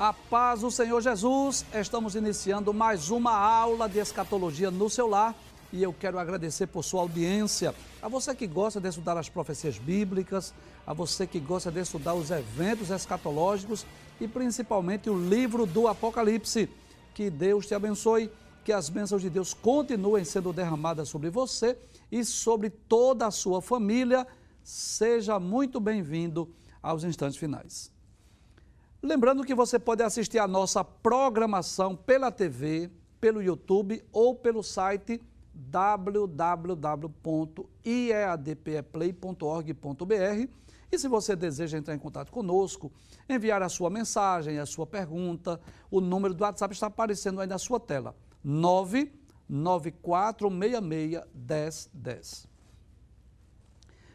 A paz do Senhor Jesus, estamos iniciando mais uma aula de escatologia no seu lar e eu quero agradecer por sua audiência. A você que gosta de estudar as profecias bíblicas, a você que gosta de estudar os eventos escatológicos e principalmente o livro do Apocalipse. Que Deus te abençoe, que as bênçãos de Deus continuem sendo derramadas sobre você e sobre toda a sua família. Seja muito bem-vindo aos instantes finais. Lembrando que você pode assistir a nossa programação pela TV, pelo YouTube ou pelo site www.iadpeplay.org.br. E se você deseja entrar em contato conosco, enviar a sua mensagem, a sua pergunta, o número do WhatsApp está aparecendo aí na sua tela: 994661010.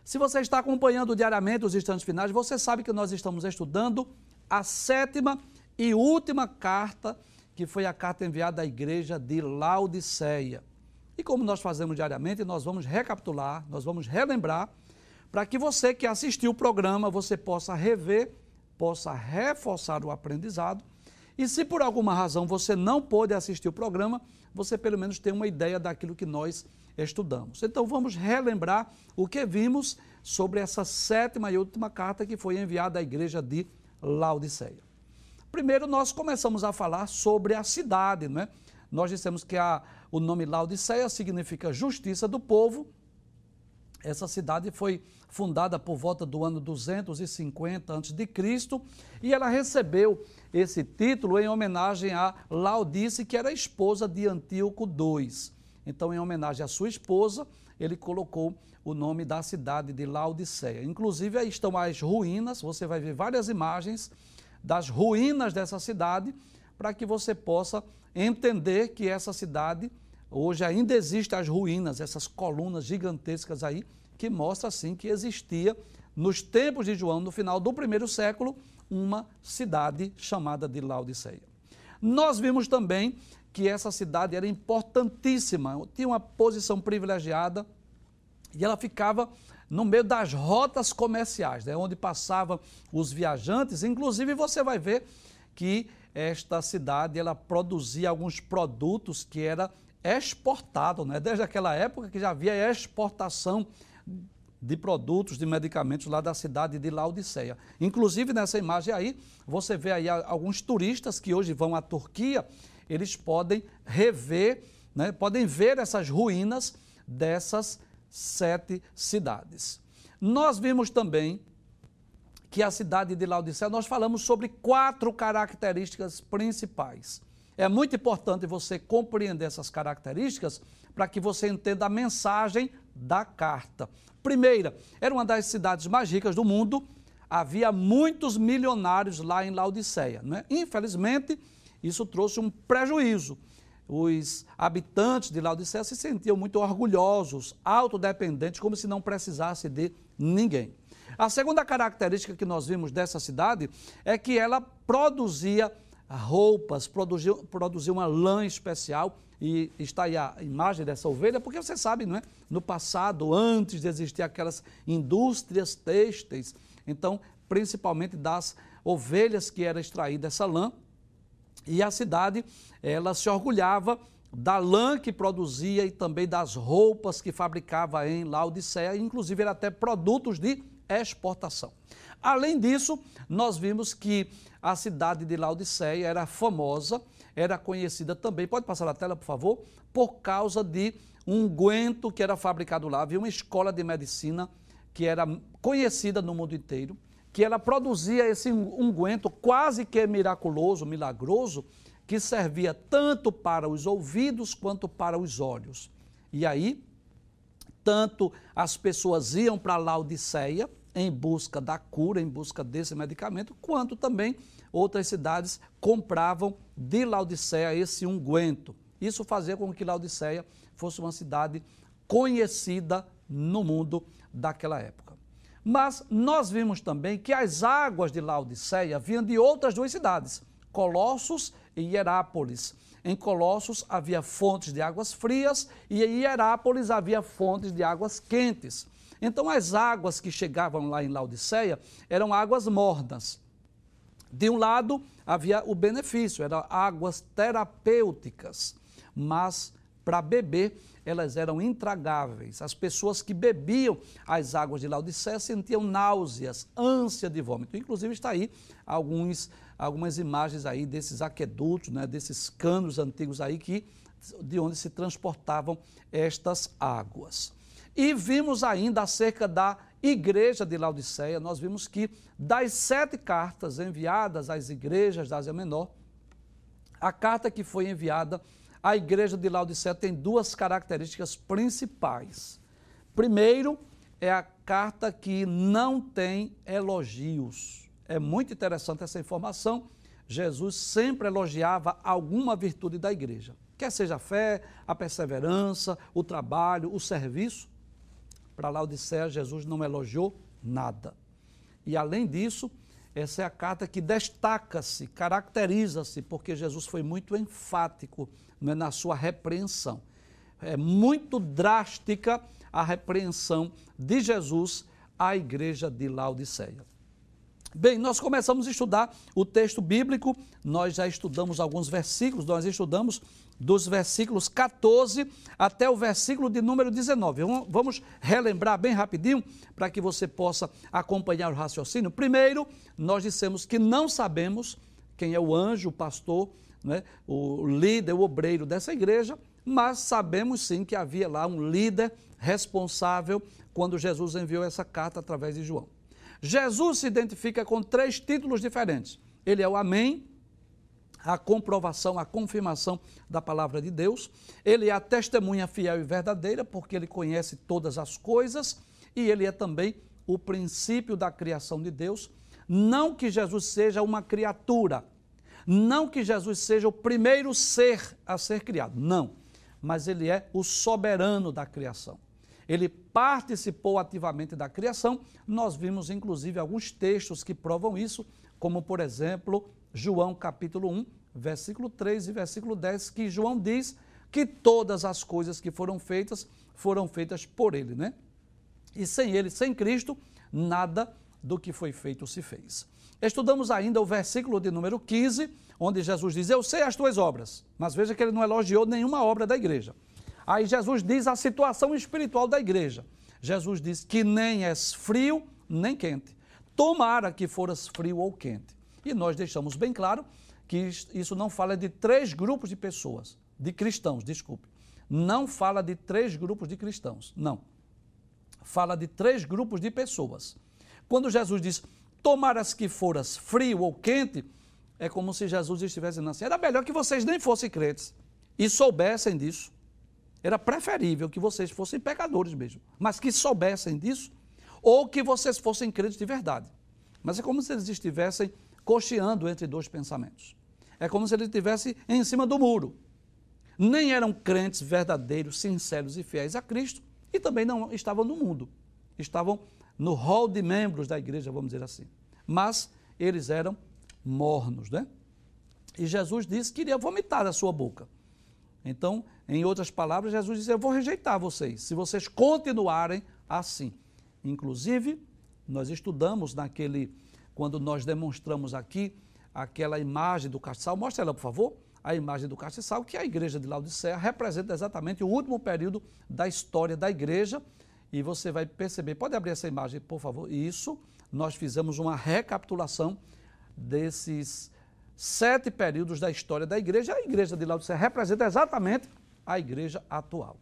Se você está acompanhando diariamente os instantes finais, você sabe que nós estamos estudando a sétima e última carta, que foi a carta enviada à igreja de Laodiceia. E como nós fazemos diariamente, nós vamos recapitular, nós vamos relembrar, para que você que assistiu o programa, você possa rever, possa reforçar o aprendizado. E se por alguma razão você não pôde assistir o programa, você pelo menos tem uma ideia daquilo que nós estudamos. Então vamos relembrar o que vimos sobre essa sétima e última carta que foi enviada à igreja de Laodiceia. Primeiro, nós começamos a falar sobre a cidade, não é? Nós dissemos que a, o nome Laodiceia significa justiça do povo. Essa cidade foi fundada por volta do ano 250 a.C. e ela recebeu esse título em homenagem a Laodice, que era esposa de Antíoco II. Então, em homenagem à sua esposa, ele colocou o nome da cidade de Laodiceia. Inclusive, aí estão as ruínas, você vai ver várias imagens das ruínas dessa cidade, para que você possa entender que essa cidade, hoje ainda existem as ruínas, essas colunas gigantescas aí, que mostra assim que existia, nos tempos de João, no final do primeiro século, uma cidade chamada de Laodiceia. Nós vimos também que essa cidade era importantíssima, tinha uma posição privilegiada e ela ficava no meio das rotas comerciais, né, onde passavam os viajantes. Inclusive, você vai ver que esta cidade ela produzia alguns produtos que era exportado, né? desde aquela época que já havia exportação de produtos, de medicamentos lá da cidade de Laodiceia. Inclusive nessa imagem aí, você vê aí alguns turistas que hoje vão à Turquia eles podem rever, né, podem ver essas ruínas dessas sete cidades. Nós vimos também que a cidade de Laodicea, nós falamos sobre quatro características principais. É muito importante você compreender essas características para que você entenda a mensagem da carta. Primeira, era uma das cidades mais ricas do mundo, havia muitos milionários lá em Laodiceia. Né? Infelizmente, isso trouxe um prejuízo. Os habitantes de Laodiceia se sentiam muito orgulhosos, autodependentes, como se não precisasse de ninguém. A segunda característica que nós vimos dessa cidade é que ela produzia roupas, produzia, produzia uma lã especial, e está aí a imagem dessa ovelha, porque você sabe, não é? No passado, antes de existir aquelas indústrias têxteis, então, principalmente das ovelhas que era extraída essa lã, e a cidade, ela se orgulhava da lã que produzia e também das roupas que fabricava em Laodiceia, inclusive era até produtos de exportação. Além disso, nós vimos que a cidade de Laodiceia era famosa, era conhecida também, pode passar a tela, por favor, por causa de um unguento que era fabricado lá. Havia uma escola de medicina que era conhecida no mundo inteiro que ela produzia esse unguento quase que miraculoso, milagroso, que servia tanto para os ouvidos quanto para os olhos. E aí, tanto as pessoas iam para Laodiceia em busca da cura, em busca desse medicamento, quanto também outras cidades compravam de Laodiceia esse unguento. Isso fazia com que Laodiceia fosse uma cidade conhecida no mundo daquela época. Mas nós vimos também que as águas de Laodiceia vinham de outras duas cidades, Colossos e Hierápolis. Em Colossos havia fontes de águas frias e em Hierápolis havia fontes de águas quentes. Então as águas que chegavam lá em Laodiceia eram águas mornas. De um lado, havia o benefício, eram águas terapêuticas, mas para beber elas eram intragáveis. As pessoas que bebiam as águas de Laodiceia sentiam náuseas, ânsia de vômito. Inclusive está aí alguns, algumas imagens aí desses aquedutos, né, desses canos antigos aí que de onde se transportavam estas águas. E vimos ainda acerca da igreja de Laodiceia, nós vimos que das sete cartas enviadas às igrejas da Ásia Menor, a carta que foi enviada à igreja de Laodiceia tem duas características principais. Primeiro, é a carta que não tem elogios. É muito interessante essa informação. Jesus sempre elogiava alguma virtude da igreja. Quer seja a fé, a perseverança, o trabalho, o serviço. Para Laodiceia, Jesus não elogiou nada. E além disso, essa é a carta que destaca-se, caracteriza-se, porque Jesus foi muito enfático né, na sua repreensão. É muito drástica a repreensão de Jesus à igreja de Laodiceia. Bem, nós começamos a estudar o texto bíblico, nós já estudamos alguns versículos, nós estudamos dos versículos 14 até o versículo de número 19. Vamos relembrar bem rapidinho para que você possa acompanhar o raciocínio. Primeiro, nós dissemos que não sabemos quem é o anjo, o pastor, né, o líder, o obreiro dessa igreja, mas sabemos sim que havia lá um líder responsável quando Jesus enviou essa carta através de João. Jesus se identifica com três títulos diferentes. Ele é o Amém, a comprovação, a confirmação da palavra de Deus. Ele é a testemunha fiel e verdadeira, porque ele conhece todas as coisas. E ele é também o princípio da criação de Deus. Não que Jesus seja uma criatura, não que Jesus seja o primeiro ser a ser criado, não. Mas ele é o soberano da criação ele participou ativamente da criação. Nós vimos, inclusive, alguns textos que provam isso, como, por exemplo, João capítulo 1, versículo 3 e versículo 10, que João diz que todas as coisas que foram feitas foram feitas por ele, né? E sem ele, sem Cristo, nada do que foi feito se fez. Estudamos ainda o versículo de número 15, onde Jesus diz: Eu sei as tuas obras, mas veja que ele não elogiou nenhuma obra da igreja. Aí Jesus diz a situação espiritual da igreja. Jesus diz que nem és frio nem quente. Tomara que foras frio ou quente. E nós deixamos bem claro que isso não fala de três grupos de pessoas, de cristãos, desculpe. Não fala de três grupos de cristãos, não. Fala de três grupos de pessoas. Quando Jesus diz, tomaras que foras frio ou quente, é como se Jesus estivesse dizendo assim, era melhor que vocês nem fossem crentes e soubessem disso. Era preferível que vocês fossem pecadores mesmo, mas que soubessem disso, ou que vocês fossem crentes de verdade. Mas é como se eles estivessem cocheando entre dois pensamentos. É como se eles estivessem em cima do muro. Nem eram crentes verdadeiros, sinceros e fiéis a Cristo, e também não estavam no mundo. Estavam no hall de membros da igreja, vamos dizer assim. Mas eles eram mornos, né? E Jesus disse que iria vomitar da sua boca. Então, em outras palavras, Jesus disse: Eu vou rejeitar vocês, se vocês continuarem assim. Inclusive, nós estudamos naquele, quando nós demonstramos aqui aquela imagem do castiçal, mostra ela, por favor, a imagem do castiçal, que a igreja de Laodiceia representa exatamente o último período da história da igreja, e você vai perceber, pode abrir essa imagem, por favor, isso, nós fizemos uma recapitulação desses sete períodos da história da igreja. A igreja de Laodiceia representa exatamente a igreja atual.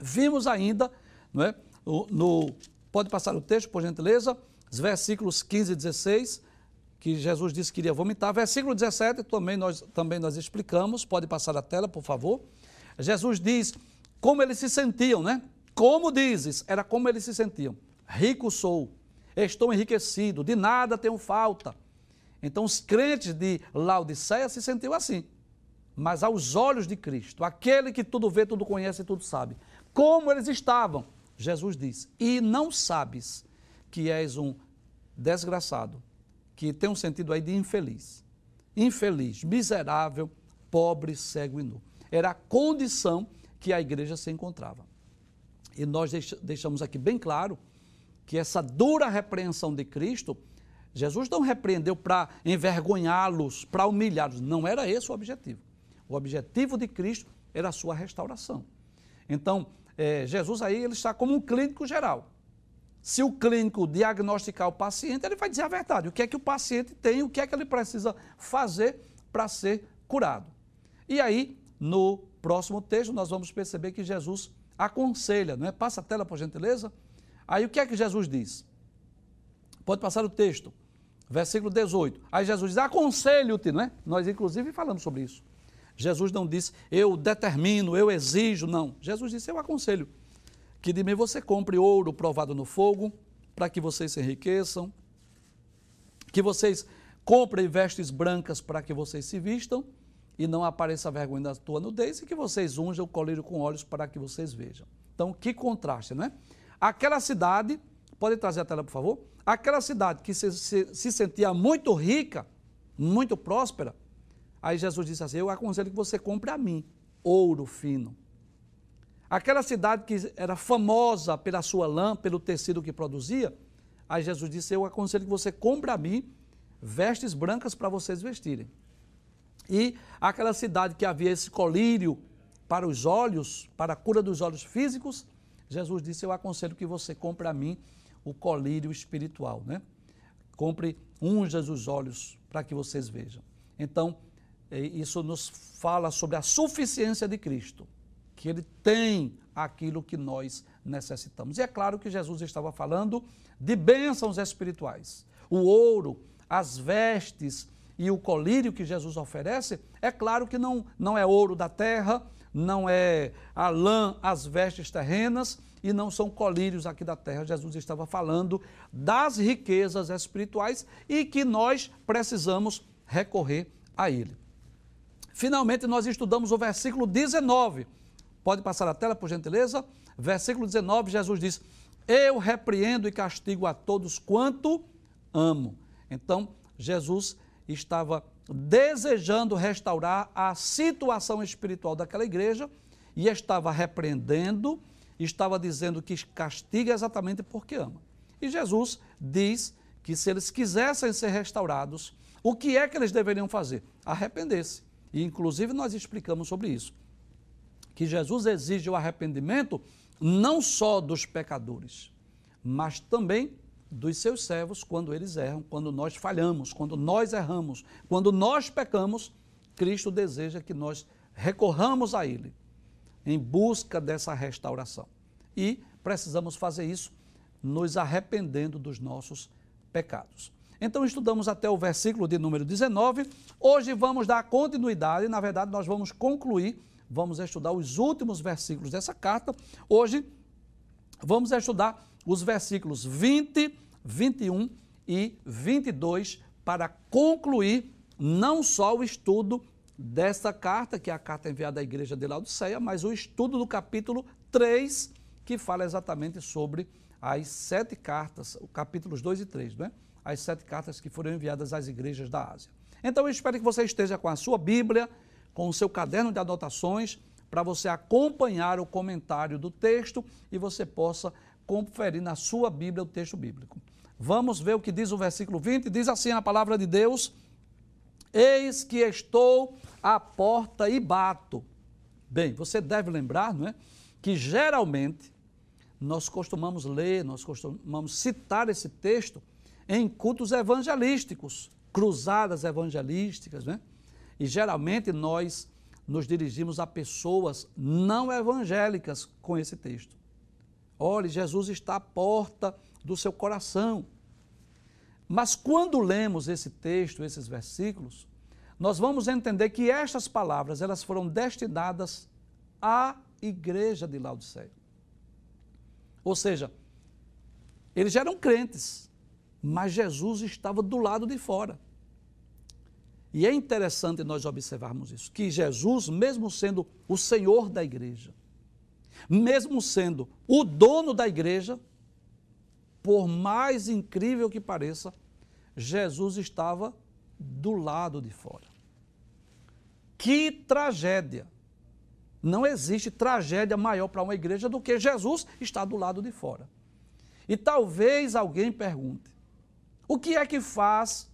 Vimos ainda, não é, no, pode passar o texto, por gentileza, os versículos 15 e 16, que Jesus disse que iria vomitar. Versículo 17, também nós, também nós explicamos, pode passar a tela, por favor. Jesus diz como eles se sentiam, né? Como dizes, era como eles se sentiam. Rico sou, estou enriquecido, de nada tenho falta então os crentes de Laodiceia se sentiam assim. Mas aos olhos de Cristo, aquele que tudo vê, tudo conhece e tudo sabe, como eles estavam, Jesus diz: E não sabes que és um desgraçado, que tem um sentido aí de infeliz. Infeliz, miserável, pobre, cego e nu. Era a condição que a igreja se encontrava. E nós deixamos aqui bem claro que essa dura repreensão de Cristo Jesus não repreendeu para envergonhá-los, para humilhá-los. Não era esse o objetivo. O objetivo de Cristo era a sua restauração. Então, é, Jesus aí ele está como um clínico geral. Se o clínico diagnosticar o paciente, ele vai dizer a verdade. O que é que o paciente tem, o que é que ele precisa fazer para ser curado. E aí, no próximo texto, nós vamos perceber que Jesus aconselha, não é? Passa a tela, por gentileza. Aí o que é que Jesus diz? Pode passar o texto, versículo 18. Aí Jesus diz: aconselho-te, não é? Nós, inclusive, falamos sobre isso. Jesus não disse, eu determino, eu exijo, não. Jesus disse, eu aconselho que de mim você compre ouro provado no fogo, para que vocês se enriqueçam, que vocês comprem vestes brancas para que vocês se vistam e não apareça vergonha da tua nudez e que vocês unjam o colírio com olhos para que vocês vejam. Então, que contraste, não é? Aquela cidade, pode trazer a tela, por favor? Aquela cidade que se, se, se sentia muito rica, muito próspera, aí Jesus disse assim: Eu aconselho que você compre a mim ouro fino. Aquela cidade que era famosa pela sua lã, pelo tecido que produzia, aí Jesus disse: Eu aconselho que você compre a mim vestes brancas para vocês vestirem. E aquela cidade que havia esse colírio para os olhos, para a cura dos olhos físicos, Jesus disse: Eu aconselho que você compre a mim o colírio espiritual, né? Compre unjas os olhos para que vocês vejam. Então, é, isso nos fala sobre a suficiência de Cristo, que Ele tem aquilo que nós necessitamos. E é claro que Jesus estava falando de bênçãos espirituais. O ouro, as vestes e o colírio que Jesus oferece, é claro que não, não é ouro da terra, não é a lã, as vestes terrenas e não são colírios aqui da terra. Jesus estava falando das riquezas espirituais e que nós precisamos recorrer a ele. Finalmente, nós estudamos o versículo 19. Pode passar a tela, por gentileza? Versículo 19, Jesus diz: Eu repreendo e castigo a todos quanto amo. Então, Jesus estava desejando restaurar a situação espiritual daquela igreja e estava repreendendo, estava dizendo que castiga exatamente porque ama. E Jesus diz que se eles quisessem ser restaurados, o que é que eles deveriam fazer? Arrepender-se. E inclusive nós explicamos sobre isso. Que Jesus exige o arrependimento não só dos pecadores, mas também dos seus servos quando eles erram, quando nós falhamos, quando nós erramos, quando nós pecamos, Cristo deseja que nós recorramos a Ele em busca dessa restauração. E precisamos fazer isso nos arrependendo dos nossos pecados. Então estudamos até o versículo de número 19. Hoje vamos dar continuidade, na verdade nós vamos concluir, vamos estudar os últimos versículos dessa carta. Hoje vamos estudar os versículos 20, 21 e 22 para concluir não só o estudo desta carta, que é a carta enviada à igreja de Laodiceia, mas o estudo do capítulo 3, que fala exatamente sobre as sete cartas, capítulos 2 e 3, não é? As sete cartas que foram enviadas às igrejas da Ásia. Então eu espero que você esteja com a sua Bíblia, com o seu caderno de anotações, para você acompanhar o comentário do texto e você possa conferir na sua Bíblia o texto bíblico. Vamos ver o que diz o versículo 20. Diz assim a palavra de Deus: Eis que estou à porta e bato. Bem, você deve lembrar, não é? Que geralmente nós costumamos ler, nós costumamos citar esse texto em cultos evangelísticos, cruzadas evangelísticas, né? E geralmente nós nos dirigimos a pessoas não evangélicas com esse texto. Olhe, Jesus está à porta do seu coração. Mas quando lemos esse texto, esses versículos, nós vamos entender que estas palavras, elas foram destinadas à igreja de Laodiceia. Ou seja, eles eram crentes, mas Jesus estava do lado de fora. E é interessante nós observarmos isso, que Jesus, mesmo sendo o Senhor da igreja, mesmo sendo o dono da igreja, por mais incrível que pareça, Jesus estava do lado de fora. Que tragédia! Não existe tragédia maior para uma igreja do que Jesus estar do lado de fora. E talvez alguém pergunte: O que é que faz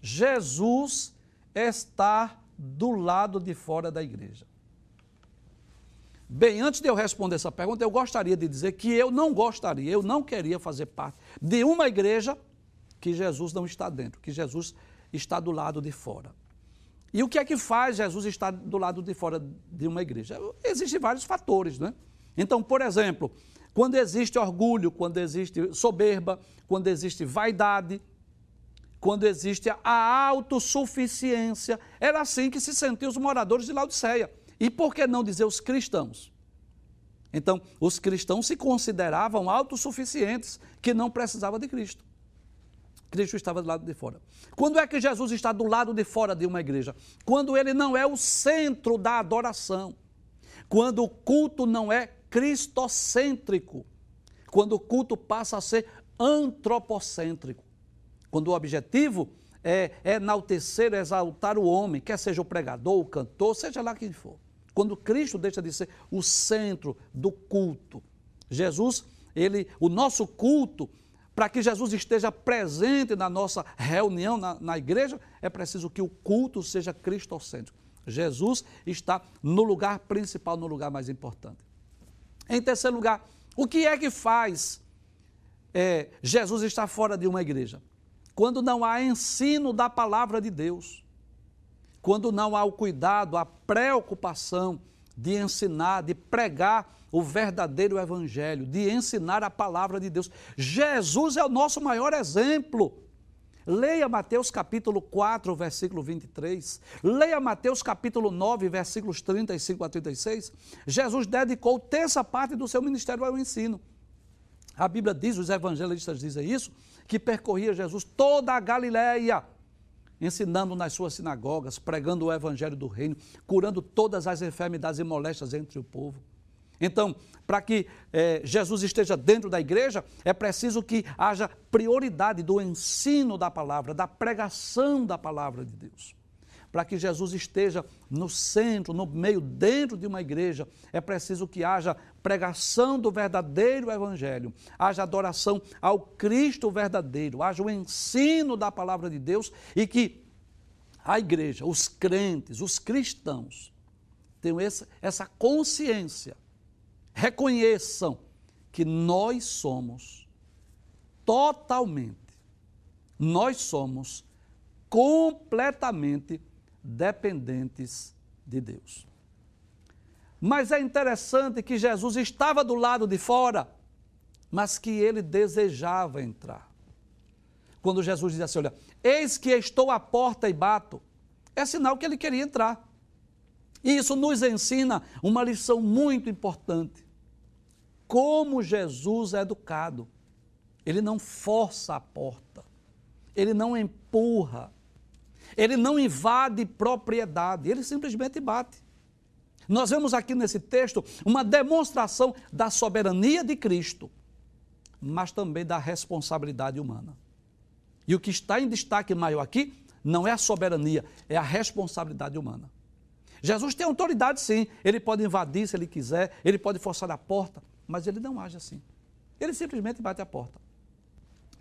Jesus estar do lado de fora da igreja? Bem, antes de eu responder essa pergunta, eu gostaria de dizer que eu não gostaria, eu não queria fazer parte de uma igreja que Jesus não está dentro, que Jesus está do lado de fora. E o que é que faz Jesus estar do lado de fora de uma igreja? Existem vários fatores, né? Então, por exemplo, quando existe orgulho, quando existe soberba, quando existe vaidade, quando existe a autossuficiência, era assim que se sentiam os moradores de Laodiceia. E por que não dizer os cristãos? Então, os cristãos se consideravam autossuficientes, que não precisavam de Cristo. Cristo estava do lado de fora. Quando é que Jesus está do lado de fora de uma igreja? Quando ele não é o centro da adoração. Quando o culto não é cristocêntrico. Quando o culto passa a ser antropocêntrico. Quando o objetivo é enaltecer, exaltar o homem, quer seja o pregador, o cantor, seja lá quem for. Quando Cristo deixa de ser o centro do culto. Jesus, ele, o nosso culto, para que Jesus esteja presente na nossa reunião na, na igreja, é preciso que o culto seja cristocêntrico. Jesus está no lugar principal, no lugar mais importante. Em terceiro lugar, o que é que faz é, Jesus estar fora de uma igreja? Quando não há ensino da palavra de Deus quando não há o cuidado, a preocupação de ensinar, de pregar o verdadeiro evangelho, de ensinar a palavra de Deus. Jesus é o nosso maior exemplo. Leia Mateus capítulo 4, versículo 23. Leia Mateus capítulo 9, versículos 35 a 36. Jesus dedicou terça parte do seu ministério ao ensino. A Bíblia diz, os evangelistas dizem isso, que percorria Jesus toda a Galiléia ensinando nas suas sinagogas, pregando o evangelho do reino, curando todas as enfermidades e moléstias entre o povo. Então, para que eh, Jesus esteja dentro da igreja, é preciso que haja prioridade do ensino da palavra, da pregação da palavra de Deus para que Jesus esteja no centro, no meio, dentro de uma igreja, é preciso que haja pregação do verdadeiro Evangelho, haja adoração ao Cristo verdadeiro, haja o ensino da palavra de Deus e que a igreja, os crentes, os cristãos, tenham essa, consciência, reconheçam que nós somos totalmente, nós somos completamente dependentes de Deus. Mas é interessante que Jesus estava do lado de fora, mas que ele desejava entrar. Quando Jesus diz assim: Olha, eis que estou à porta e bato, é sinal que ele queria entrar. E isso nos ensina uma lição muito importante. Como Jesus é educado. Ele não força a porta, ele não empurra, ele não invade propriedade, ele simplesmente bate. Nós vemos aqui nesse texto uma demonstração da soberania de Cristo, mas também da responsabilidade humana. E o que está em destaque maior aqui não é a soberania, é a responsabilidade humana. Jesus tem autoridade sim, ele pode invadir se ele quiser, ele pode forçar a porta, mas ele não age assim. Ele simplesmente bate a porta.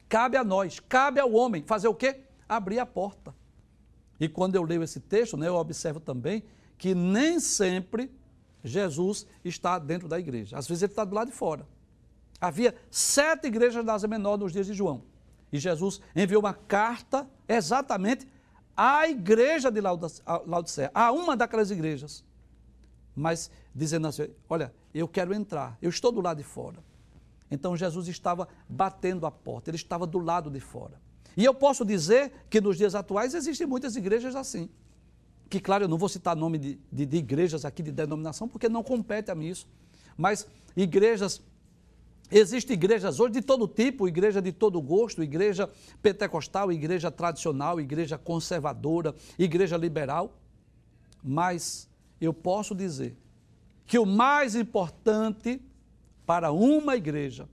Cabe a nós, cabe ao homem fazer o quê? Abrir a porta. E quando eu leio esse texto, né, eu observo também que nem sempre Jesus está dentro da igreja. Às vezes ele está do lado de fora. Havia sete igrejas da Ásia Menor nos dias de João. E Jesus enviou uma carta exatamente à igreja de Laodicea, a uma daquelas igrejas. Mas dizendo assim: Olha, eu quero entrar, eu estou do lado de fora. Então Jesus estava batendo a porta, ele estava do lado de fora. E eu posso dizer que nos dias atuais existem muitas igrejas assim. Que, claro, eu não vou citar nome de, de, de igrejas aqui de denominação, porque não compete a mim isso. Mas igrejas Existem igrejas hoje de todo tipo, igreja de todo gosto, igreja pentecostal, igreja tradicional, igreja conservadora, igreja liberal. Mas eu posso dizer que o mais importante para uma igreja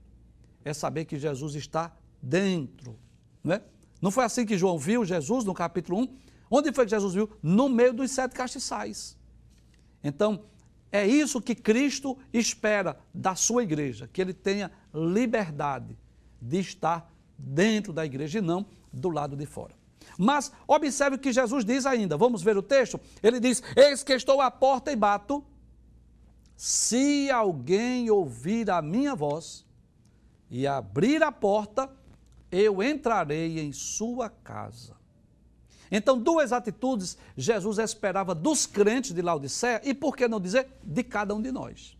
é saber que Jesus está dentro, não é? Não foi assim que João viu Jesus no capítulo 1? Onde foi que Jesus viu? No meio dos sete castiçais. Então, é isso que Cristo espera da sua igreja, que ele tenha liberdade de estar dentro da igreja e não do lado de fora. Mas observe o que Jesus diz ainda. Vamos ver o texto? Ele diz: Eis que estou à porta e bato. Se alguém ouvir a minha voz e abrir a porta, eu entrarei em sua casa. Então, duas atitudes Jesus esperava dos crentes de Laodiceia e, por que não dizer, de cada um de nós.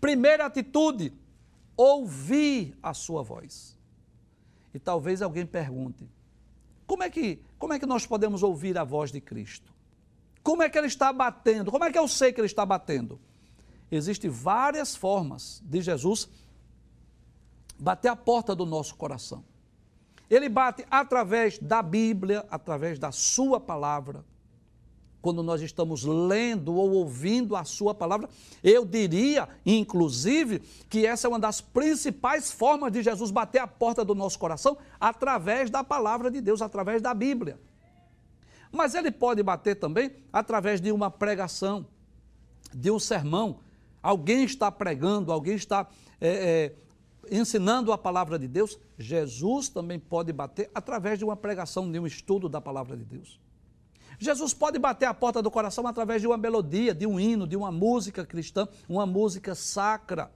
Primeira atitude, ouvir a sua voz. E talvez alguém pergunte: como é que, como é que nós podemos ouvir a voz de Cristo? Como é que ele está batendo? Como é que eu sei que ele está batendo? Existem várias formas de Jesus bater a porta do nosso coração. Ele bate através da Bíblia, através da Sua palavra quando nós estamos lendo ou ouvindo a Sua palavra. Eu diria, inclusive, que essa é uma das principais formas de Jesus bater a porta do nosso coração através da palavra de Deus, através da Bíblia. Mas ele pode bater também através de uma pregação, de um sermão. Alguém está pregando, alguém está é, é, ensinando a palavra de Deus. Jesus também pode bater através de uma pregação, de um estudo da palavra de Deus. Jesus pode bater a porta do coração através de uma melodia, de um hino, de uma música cristã, uma música sacra.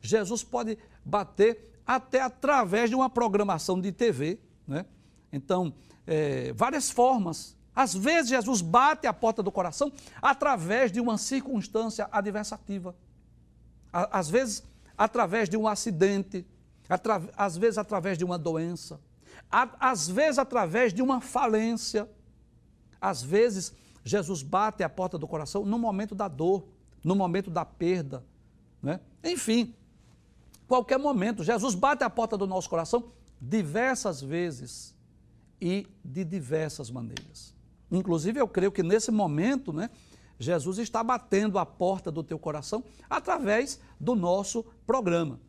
Jesus pode bater até através de uma programação de TV, né? Então, é, várias formas. Às vezes, Jesus bate a porta do coração através de uma circunstância adversativa. Às vezes, através de um acidente, às vezes, através de uma doença, às vezes, através de uma falência. Às vezes, Jesus bate a porta do coração no momento da dor, no momento da perda. Né? Enfim, qualquer momento, Jesus bate a porta do nosso coração diversas vezes e de diversas maneiras. Inclusive, eu creio que nesse momento, né, Jesus está batendo a porta do teu coração através do nosso programa.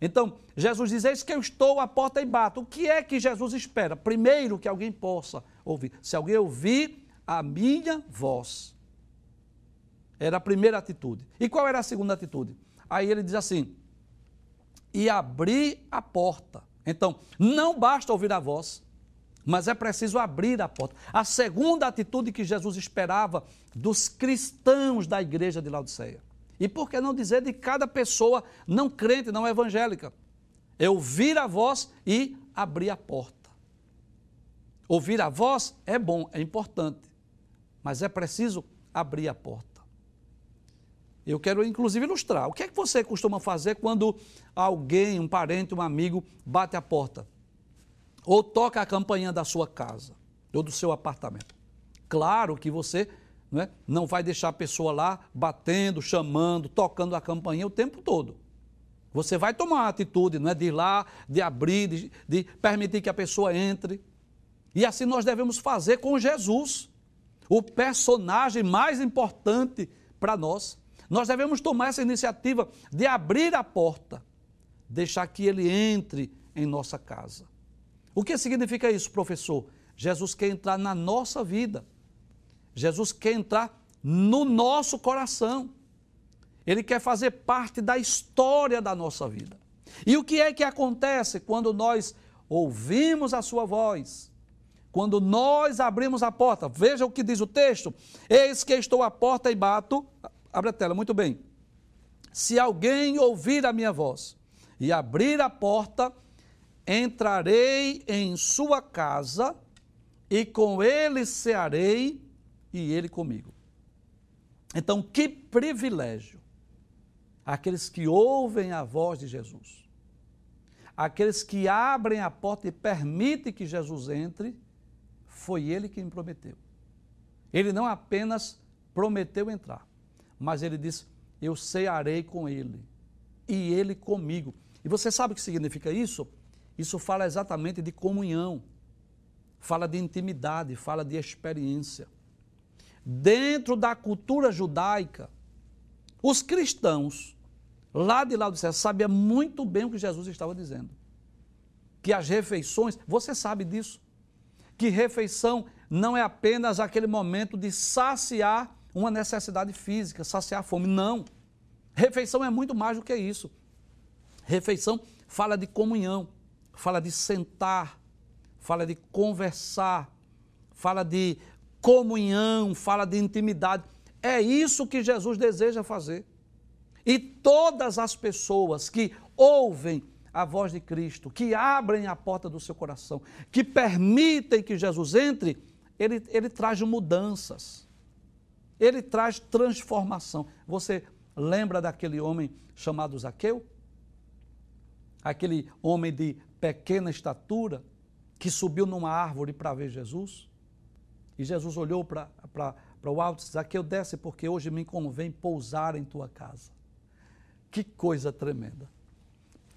Então, Jesus diz: Eis que eu estou à porta e bato. O que é que Jesus espera? Primeiro, que alguém possa ouvir. Se alguém ouvir a minha voz. Era a primeira atitude. E qual era a segunda atitude? Aí ele diz assim: e abrir a porta. Então, não basta ouvir a voz, mas é preciso abrir a porta. A segunda atitude que Jesus esperava dos cristãos da igreja de Laodiceia. E por que não dizer de cada pessoa não crente, não evangélica? É ouvir a voz e abrir a porta. Ouvir a voz é bom, é importante, mas é preciso abrir a porta. Eu quero inclusive ilustrar. O que é que você costuma fazer quando alguém, um parente, um amigo, bate a porta? Ou toca a campainha da sua casa ou do seu apartamento? Claro que você não, é, não vai deixar a pessoa lá batendo, chamando, tocando a campainha o tempo todo. Você vai tomar uma atitude, não é? De ir lá, de abrir, de, de permitir que a pessoa entre. E assim nós devemos fazer com Jesus, o personagem mais importante para nós. Nós devemos tomar essa iniciativa de abrir a porta, deixar que ele entre em nossa casa. O que significa isso, professor? Jesus quer entrar na nossa vida. Jesus quer entrar no nosso coração. Ele quer fazer parte da história da nossa vida. E o que é que acontece quando nós ouvimos a sua voz? Quando nós abrimos a porta, veja o que diz o texto: Eis que estou à porta e bato. Abre a tela, muito bem. Se alguém ouvir a minha voz e abrir a porta, entrarei em sua casa e com ele cearei e ele comigo. Então, que privilégio aqueles que ouvem a voz de Jesus, aqueles que abrem a porta e permitem que Jesus entre foi ele quem prometeu. Ele não apenas prometeu entrar, mas ele disse: Eu cearei com ele e ele comigo. E você sabe o que significa isso? Isso fala exatamente de comunhão, fala de intimidade, fala de experiência. Dentro da cultura judaica, os cristãos lá de Laodicea sabiam muito bem o que Jesus estava dizendo. Que as refeições, você sabe disso, que refeição não é apenas aquele momento de saciar uma necessidade física, saciar a fome. Não. Refeição é muito mais do que isso. Refeição fala de comunhão, fala de sentar, fala de conversar, fala de comunhão, fala de intimidade. É isso que Jesus deseja fazer. E todas as pessoas que ouvem a voz de Cristo, que abrem a porta do seu coração, que permitem que Jesus entre, ele, ele traz mudanças, ele traz transformação. Você lembra daquele homem chamado Zaqueu? Aquele homem de pequena estatura que subiu numa árvore para ver Jesus? E Jesus olhou para o alto e disse: Zaqueu, desce, porque hoje me convém pousar em tua casa. Que coisa tremenda.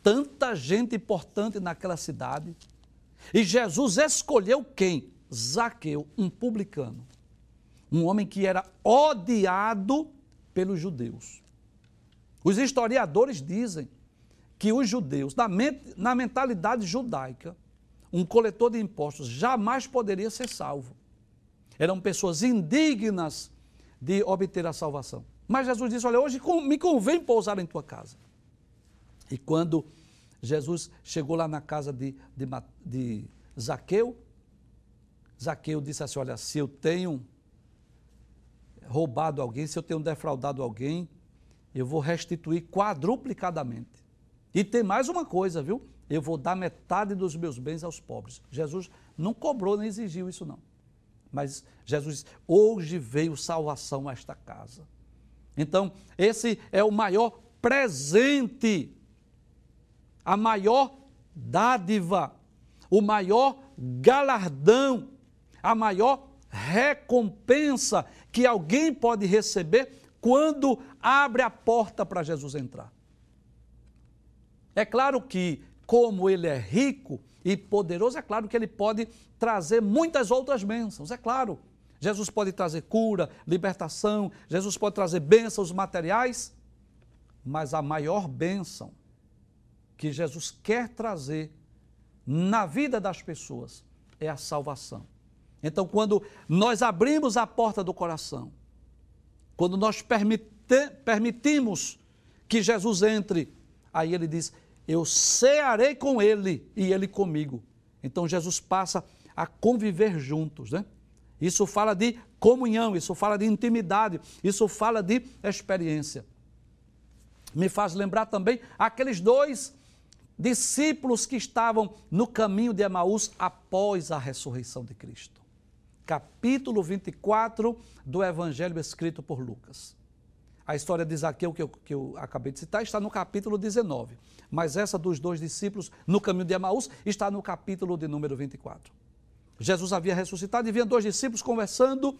Tanta gente importante naquela cidade. E Jesus escolheu quem? Zaqueu, um publicano. Um homem que era odiado pelos judeus. Os historiadores dizem que os judeus, na, na mentalidade judaica, um coletor de impostos jamais poderia ser salvo. Eram pessoas indignas de obter a salvação. Mas Jesus disse: Olha, hoje me convém pousar em tua casa. E quando Jesus chegou lá na casa de, de, de Zaqueu, Zaqueu disse assim: Olha, se eu tenho roubado alguém, se eu tenho defraudado alguém, eu vou restituir quadruplicadamente. E tem mais uma coisa, viu? Eu vou dar metade dos meus bens aos pobres. Jesus não cobrou nem exigiu isso, não. Mas Jesus disse: hoje veio salvação a esta casa. Então, esse é o maior presente, a maior dádiva, o maior galardão, a maior recompensa que alguém pode receber quando abre a porta para Jesus entrar. É claro que, como ele é rico e poderoso, é claro que ele pode trazer muitas outras bênçãos, é claro. Jesus pode trazer cura, libertação, Jesus pode trazer bênçãos materiais, mas a maior bênção que Jesus quer trazer na vida das pessoas é a salvação. Então, quando nós abrimos a porta do coração, quando nós permitimos que Jesus entre, aí ele diz: Eu cearei com ele e ele comigo. Então, Jesus passa a conviver juntos, né? Isso fala de comunhão, isso fala de intimidade, isso fala de experiência. Me faz lembrar também aqueles dois discípulos que estavam no caminho de Emaús após a ressurreição de Cristo. Capítulo 24 do Evangelho escrito por Lucas. A história de Zaqueu, que eu, que eu acabei de citar, está no capítulo 19. Mas essa dos dois discípulos no caminho de Emaús está no capítulo de número 24. Jesus havia ressuscitado e vinha dois discípulos conversando.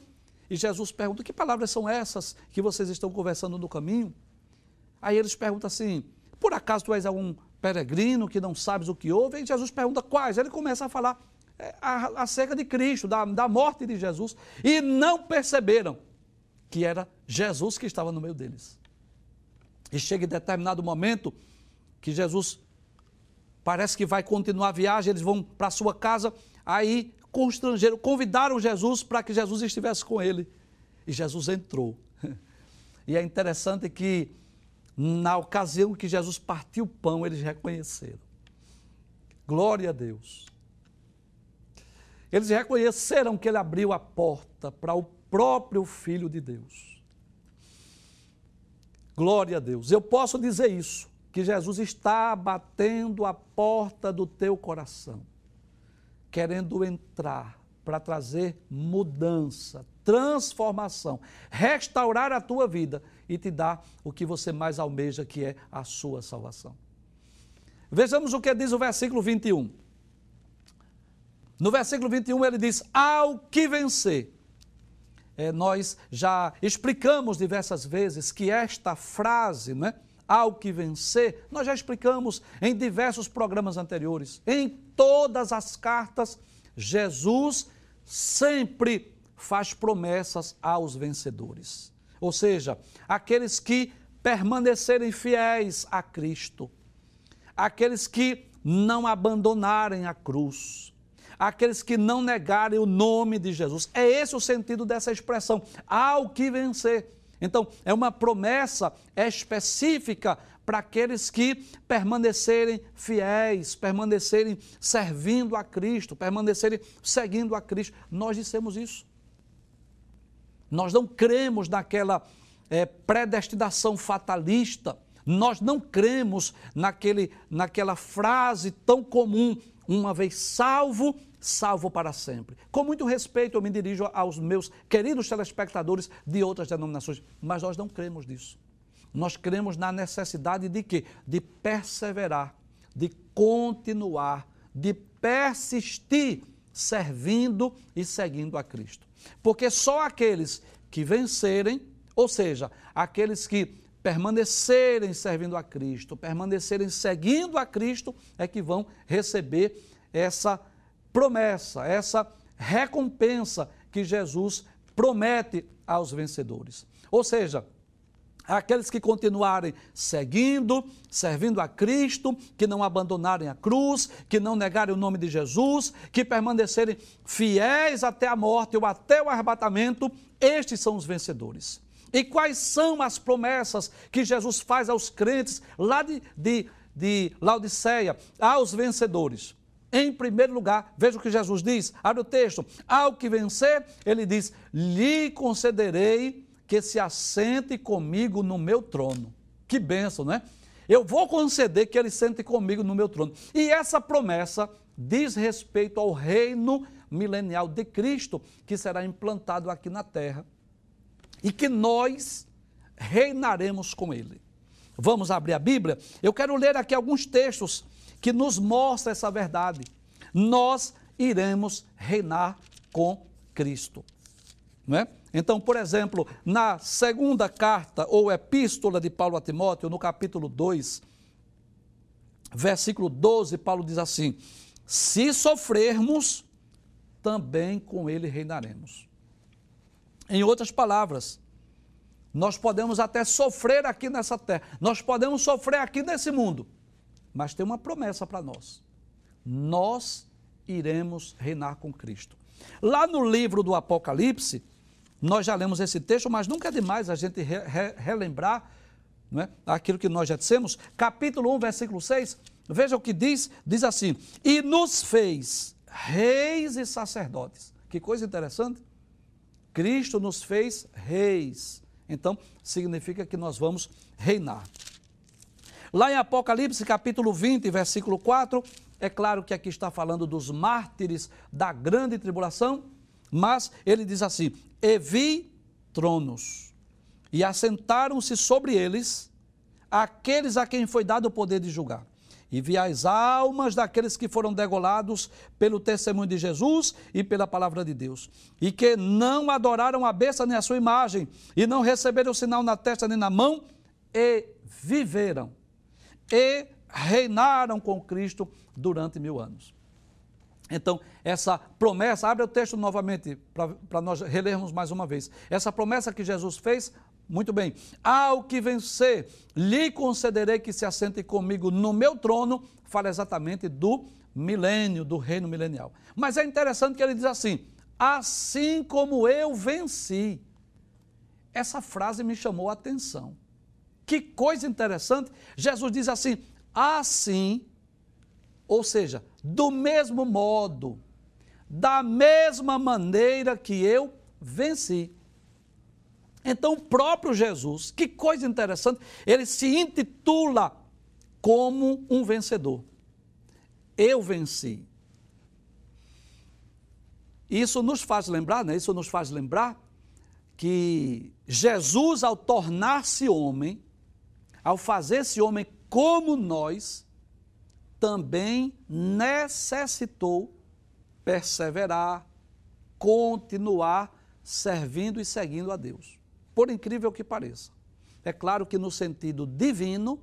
E Jesus pergunta: Que palavras são essas que vocês estão conversando no caminho? Aí eles perguntam assim: Por acaso tu és algum peregrino que não sabes o que houve? E Jesus pergunta quais. Ele começa a falar é, acerca de Cristo, da, da morte de Jesus. E não perceberam que era Jesus que estava no meio deles. E chega em determinado momento que Jesus parece que vai continuar a viagem, eles vão para sua casa, aí constrangeram, convidaram Jesus para que Jesus estivesse com ele. E Jesus entrou. E é interessante que, na ocasião que Jesus partiu o pão, eles reconheceram. Glória a Deus. Eles reconheceram que ele abriu a porta para o próprio Filho de Deus. Glória a Deus. Eu posso dizer isso, que Jesus está batendo a porta do teu coração querendo entrar para trazer mudança, transformação, restaurar a tua vida e te dar o que você mais almeja, que é a sua salvação. Vejamos o que diz o versículo 21. No versículo 21 ele diz: Ao que vencer. É, nós já explicamos diversas vezes que esta frase, né? Ao que vencer, nós já explicamos em diversos programas anteriores, em todas as cartas, Jesus sempre faz promessas aos vencedores. Ou seja, aqueles que permanecerem fiéis a Cristo, aqueles que não abandonarem a cruz, aqueles que não negarem o nome de Jesus. É esse o sentido dessa expressão, ao que vencer. Então, é uma promessa específica para aqueles que permanecerem fiéis, permanecerem servindo a Cristo, permanecerem seguindo a Cristo. Nós dissemos isso. Nós não cremos naquela é, predestinação fatalista, nós não cremos naquele, naquela frase tão comum, uma vez salvo, salvo para sempre. Com muito respeito, eu me dirijo aos meus queridos telespectadores de outras denominações, mas nós não cremos nisso. Nós cremos na necessidade de quê? De perseverar, de continuar, de persistir servindo e seguindo a Cristo. Porque só aqueles que vencerem, ou seja, aqueles que permanecerem servindo a Cristo, permanecerem seguindo a Cristo, é que vão receber essa promessa, essa recompensa que Jesus promete aos vencedores. Ou seja, aqueles que continuarem seguindo, servindo a Cristo, que não abandonarem a cruz, que não negarem o nome de Jesus, que permanecerem fiéis até a morte ou até o arrebatamento, estes são os vencedores. E quais são as promessas que Jesus faz aos crentes lá de, de, de Laodiceia, aos vencedores? Em primeiro lugar, veja o que Jesus diz, abre o texto, ao que vencer, ele diz, lhe concederei que se assente comigo no meu trono. Que bênção, não é? Eu vou conceder que ele sente comigo no meu trono. E essa promessa diz respeito ao reino milenial de Cristo, que será implantado aqui na terra e que nós reinaremos com ele. Vamos abrir a Bíblia? Eu quero ler aqui alguns textos que nos mostram essa verdade. Nós iremos reinar com Cristo. Não é? Então, por exemplo, na segunda carta ou epístola de Paulo a Timóteo, no capítulo 2, versículo 12, Paulo diz assim: Se sofrermos, também com ele reinaremos. Em outras palavras, nós podemos até sofrer aqui nessa terra, nós podemos sofrer aqui nesse mundo, mas tem uma promessa para nós: nós iremos reinar com Cristo. Lá no livro do Apocalipse, nós já lemos esse texto, mas nunca é demais a gente re, re, relembrar não é? aquilo que nós já dissemos. Capítulo 1, versículo 6, veja o que diz: diz assim: E nos fez reis e sacerdotes. Que coisa interessante. Cristo nos fez reis. Então, significa que nós vamos reinar. Lá em Apocalipse, capítulo 20, versículo 4, é claro que aqui está falando dos mártires da grande tribulação, mas ele diz assim: E vi tronos, e assentaram-se sobre eles aqueles a quem foi dado o poder de julgar. E vi as almas daqueles que foram degolados pelo testemunho de Jesus e pela palavra de Deus, e que não adoraram a besta nem a sua imagem, e não receberam o sinal na testa nem na mão, e viveram, e reinaram com Cristo durante mil anos. Então, essa promessa, abre o texto novamente para nós relermos mais uma vez. Essa promessa que Jesus fez muito bem. Ao que vencer, lhe concederei que se assente comigo no meu trono. Fala exatamente do milênio, do reino milenial. Mas é interessante que ele diz assim: assim como eu venci. Essa frase me chamou a atenção. Que coisa interessante. Jesus diz assim: assim, ou seja, do mesmo modo, da mesma maneira que eu venci. Então, o próprio Jesus, que coisa interessante, ele se intitula como um vencedor. Eu venci. Isso nos faz lembrar, né? Isso nos faz lembrar que Jesus, ao tornar-se homem, ao fazer-se homem como nós, também necessitou perseverar, continuar servindo e seguindo a Deus por incrível que pareça. É claro que no sentido divino,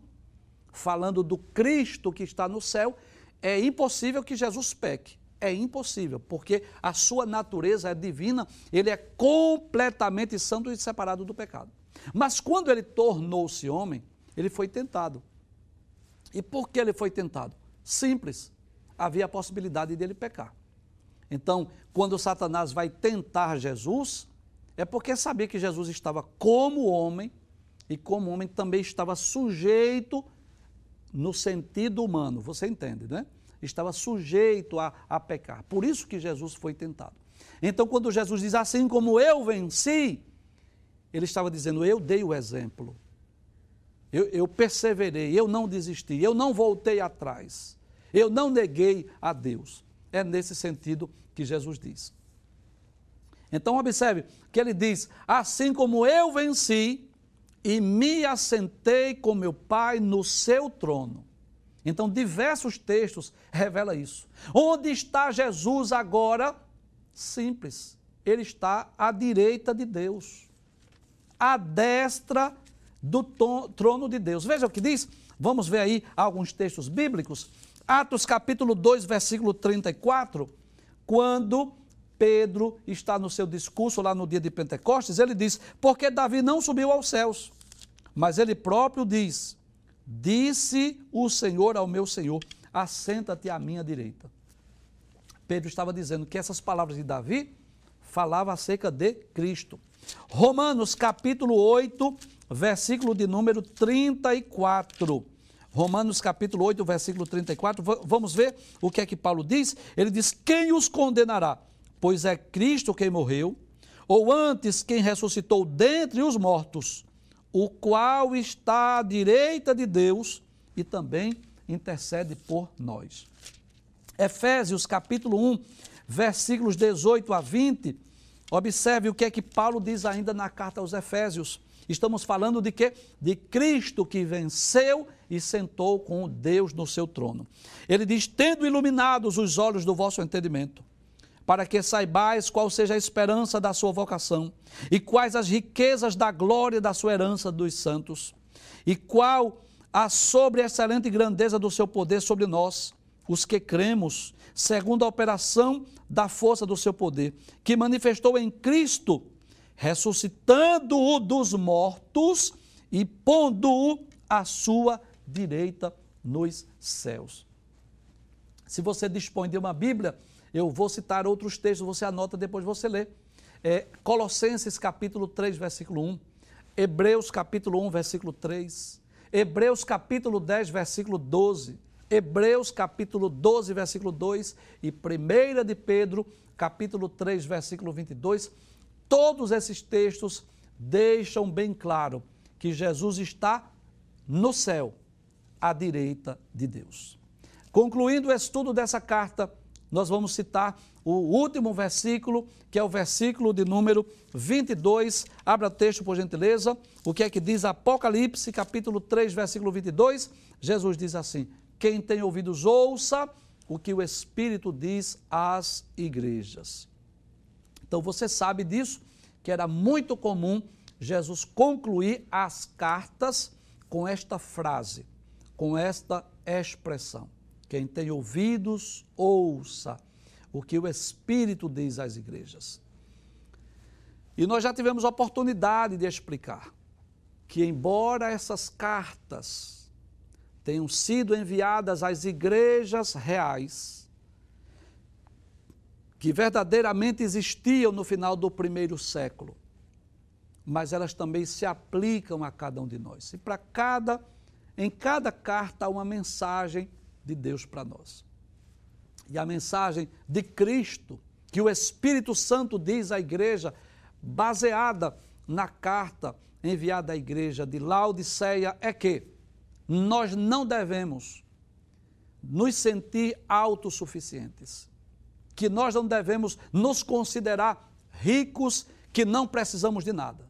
falando do Cristo que está no céu, é impossível que Jesus peque. É impossível, porque a sua natureza é divina, ele é completamente santo e separado do pecado. Mas quando ele tornou-se homem, ele foi tentado. E por que ele foi tentado? Simples. Havia a possibilidade dele pecar. Então, quando Satanás vai tentar Jesus, É porque sabia que Jesus estava como homem e como homem também estava sujeito no sentido humano, você entende, né? Estava sujeito a, a pecar. Por isso que Jesus foi tentado. Então, quando Jesus diz assim como eu venci, ele estava dizendo: Eu dei o exemplo. Eu, eu perseverei, eu não desisti, eu não voltei atrás, eu não neguei a Deus. É nesse sentido que Jesus diz. Então, observe que ele diz: Assim como eu venci e me assentei com meu Pai no seu trono. Então, diversos textos revelam isso. Onde está Jesus agora? Simples. Ele está à direita de Deus, à destra do trono de Deus. Veja o que diz. Vamos ver aí alguns textos bíblicos. Atos capítulo 2, versículo 34, quando Pedro está no seu discurso lá no dia de Pentecostes, ele diz: Porque Davi não subiu aos céus, mas ele próprio diz: Disse o Senhor ao meu Senhor: Assenta-te à minha direita. Pedro estava dizendo que essas palavras de Davi falavam acerca de Cristo. Romanos capítulo 8, versículo de número 34. Romanos capítulo 8, versículo 34. Vamos ver o que é que Paulo diz? Ele diz: Quem os condenará? Pois é Cristo quem morreu, ou antes quem ressuscitou dentre os mortos, o qual está à direita de Deus e também intercede por nós. Efésios capítulo 1, versículos 18 a 20. Observe o que é que Paulo diz ainda na carta aos Efésios. Estamos falando de quê? De Cristo que venceu e sentou com Deus no seu trono. Ele diz: tendo iluminados os olhos do vosso entendimento, para que saibais qual seja a esperança da sua vocação, e quais as riquezas da glória da sua herança dos santos, e qual a sobre excelente grandeza do seu poder sobre nós, os que cremos, segundo a operação da força do seu poder, que manifestou em Cristo, ressuscitando-o dos mortos e pondo-o à sua direita nos céus. Se você dispõe de uma Bíblia, eu vou citar outros textos, você anota, depois você lê. É, Colossenses capítulo 3, versículo 1. Hebreus capítulo 1, versículo 3. Hebreus capítulo 10, versículo 12. Hebreus capítulo 12, versículo 2 e 1 de Pedro, capítulo 3, versículo 22. Todos esses textos deixam bem claro que Jesus está no céu, à direita de Deus. Concluindo o estudo dessa carta, nós vamos citar o último versículo, que é o versículo de número 22. Abra texto, por gentileza. O que é que diz Apocalipse, capítulo 3, versículo 22? Jesus diz assim: Quem tem ouvidos, ouça o que o Espírito diz às igrejas. Então você sabe disso, que era muito comum Jesus concluir as cartas com esta frase, com esta expressão. Quem tem ouvidos, ouça o que o Espírito diz às igrejas. E nós já tivemos oportunidade de explicar que, embora essas cartas tenham sido enviadas às igrejas reais, que verdadeiramente existiam no final do primeiro século, mas elas também se aplicam a cada um de nós. E para cada, em cada carta há uma mensagem de Deus para nós. E a mensagem de Cristo, que o Espírito Santo diz à igreja, baseada na carta enviada à igreja de Laodiceia, é que nós não devemos nos sentir autossuficientes, que nós não devemos nos considerar ricos, que não precisamos de nada.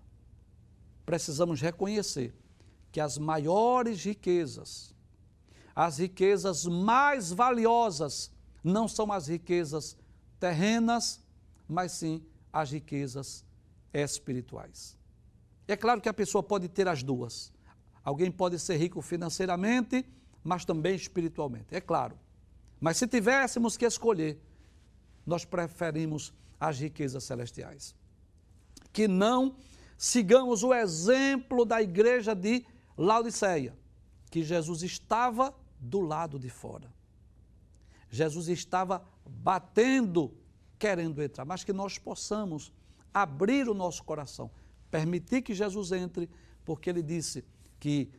Precisamos reconhecer que as maiores riquezas as riquezas mais valiosas não são as riquezas terrenas, mas sim as riquezas espirituais. É claro que a pessoa pode ter as duas. Alguém pode ser rico financeiramente, mas também espiritualmente, é claro. Mas se tivéssemos que escolher, nós preferimos as riquezas celestiais. Que não sigamos o exemplo da igreja de Laodiceia, que Jesus estava do lado de fora. Jesus estava batendo, querendo entrar, mas que nós possamos abrir o nosso coração, permitir que Jesus entre, porque ele disse que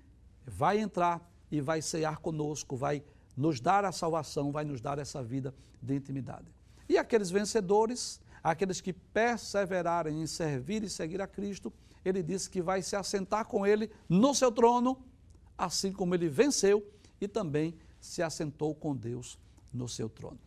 vai entrar e vai cear conosco, vai nos dar a salvação, vai nos dar essa vida de intimidade. E aqueles vencedores, aqueles que perseverarem em servir e seguir a Cristo, ele disse que vai se assentar com ele no seu trono, assim como ele venceu e também se assentou com Deus no seu trono.